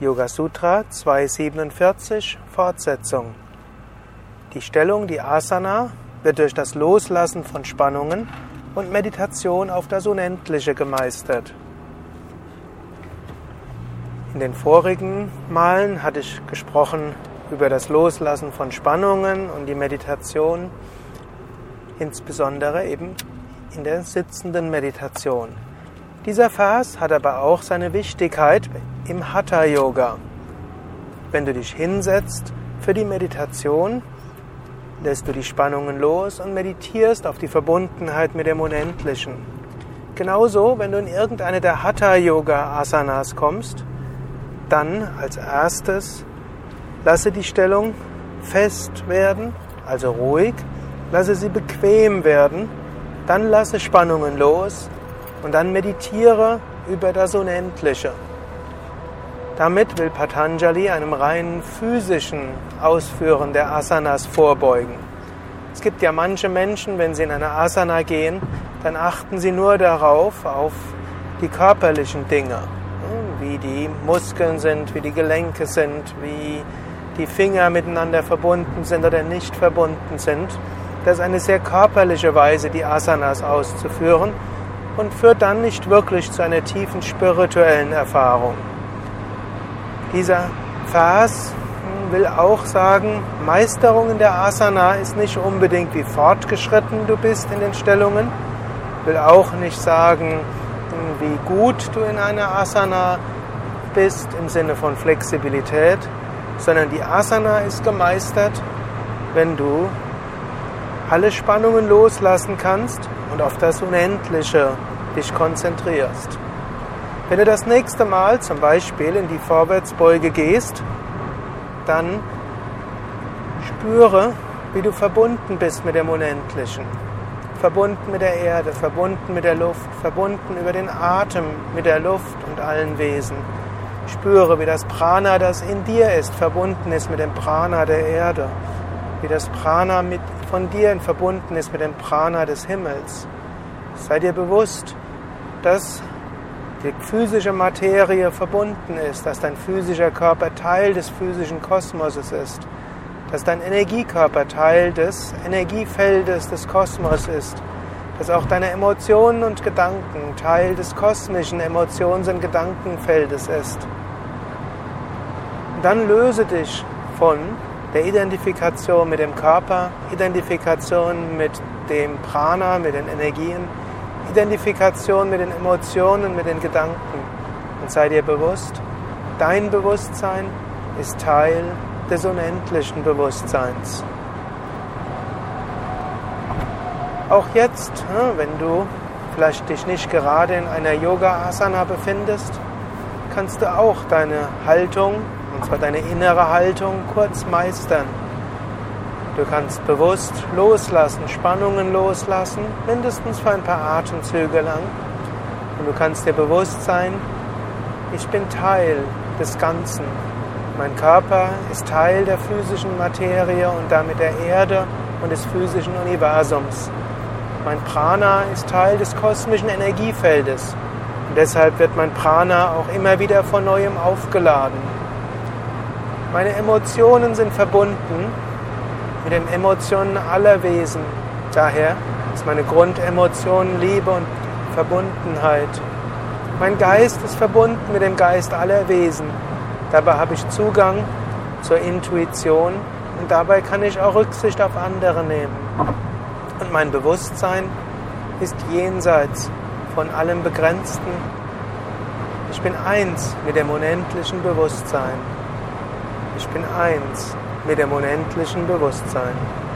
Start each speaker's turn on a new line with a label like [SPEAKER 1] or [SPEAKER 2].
[SPEAKER 1] Yoga Sutra 247 Fortsetzung. Die Stellung, die Asana, wird durch das Loslassen von Spannungen und Meditation auf das Unendliche gemeistert. In den vorigen Malen hatte ich gesprochen über das Loslassen von Spannungen und die Meditation, insbesondere eben in der sitzenden Meditation. Dieser Vers hat aber auch seine Wichtigkeit im Hatha Yoga. Wenn du dich hinsetzt für die Meditation, lässt du die Spannungen los und meditierst auf die Verbundenheit mit dem Unendlichen. Genauso, wenn du in irgendeine der Hatha Yoga Asanas kommst, dann als erstes lasse die Stellung fest werden, also ruhig, lasse sie bequem werden, dann lasse Spannungen los und dann meditiere über das Unendliche. Damit will Patanjali einem rein physischen Ausführen der Asanas vorbeugen. Es gibt ja manche Menschen, wenn sie in eine Asana gehen, dann achten sie nur darauf, auf die körperlichen Dinge, wie die Muskeln sind, wie die Gelenke sind, wie die Finger miteinander verbunden sind oder nicht verbunden sind. Das ist eine sehr körperliche Weise, die Asanas auszuführen und führt dann nicht wirklich zu einer tiefen spirituellen Erfahrung. Dieser Vers will auch sagen, Meisterung in der Asana ist nicht unbedingt wie fortgeschritten du bist in den Stellungen, will auch nicht sagen, wie gut du in einer Asana bist im Sinne von Flexibilität, sondern die Asana ist gemeistert, wenn du alle Spannungen loslassen kannst und auf das Unendliche dich konzentrierst. Wenn du das nächste Mal zum Beispiel in die Vorwärtsbeuge gehst, dann spüre, wie du verbunden bist mit dem Unendlichen. Verbunden mit der Erde, verbunden mit der Luft, verbunden über den Atem mit der Luft und allen Wesen. Spüre, wie das Prana, das in dir ist, verbunden ist mit dem Prana der Erde. Wie das Prana mit, von dir verbunden ist mit dem Prana des Himmels. Sei dir bewusst, dass die physische Materie verbunden ist, dass dein physischer Körper Teil des physischen Kosmoses ist, dass dein Energiekörper Teil des Energiefeldes des Kosmos ist, dass auch deine Emotionen und Gedanken Teil des kosmischen Emotions- und Gedankenfeldes ist. Dann löse dich von der Identifikation mit dem Körper, Identifikation mit dem Prana, mit den Energien, Identifikation mit den Emotionen, mit den Gedanken. Und sei dir bewusst, dein Bewusstsein ist Teil des unendlichen Bewusstseins. Auch jetzt, wenn du vielleicht dich nicht gerade in einer Yoga-Asana befindest, kannst du auch deine Haltung, und zwar deine innere Haltung, kurz meistern. Du kannst bewusst loslassen, Spannungen loslassen, mindestens für ein paar Atemzüge lang. Und du kannst dir bewusst sein, ich bin Teil des Ganzen. Mein Körper ist Teil der physischen Materie und damit der Erde und des physischen Universums. Mein Prana ist Teil des kosmischen Energiefeldes. Und deshalb wird mein Prana auch immer wieder von neuem aufgeladen. Meine Emotionen sind verbunden mit den Emotionen aller Wesen. Daher ist meine Grundemotion Liebe und Verbundenheit. Mein Geist ist verbunden mit dem Geist aller Wesen. Dabei habe ich Zugang zur Intuition und dabei kann ich auch Rücksicht auf andere nehmen. Und mein Bewusstsein ist jenseits von allem Begrenzten. Ich bin eins mit dem unendlichen Bewusstsein. Ich bin eins mit dem unendlichen Bewusstsein.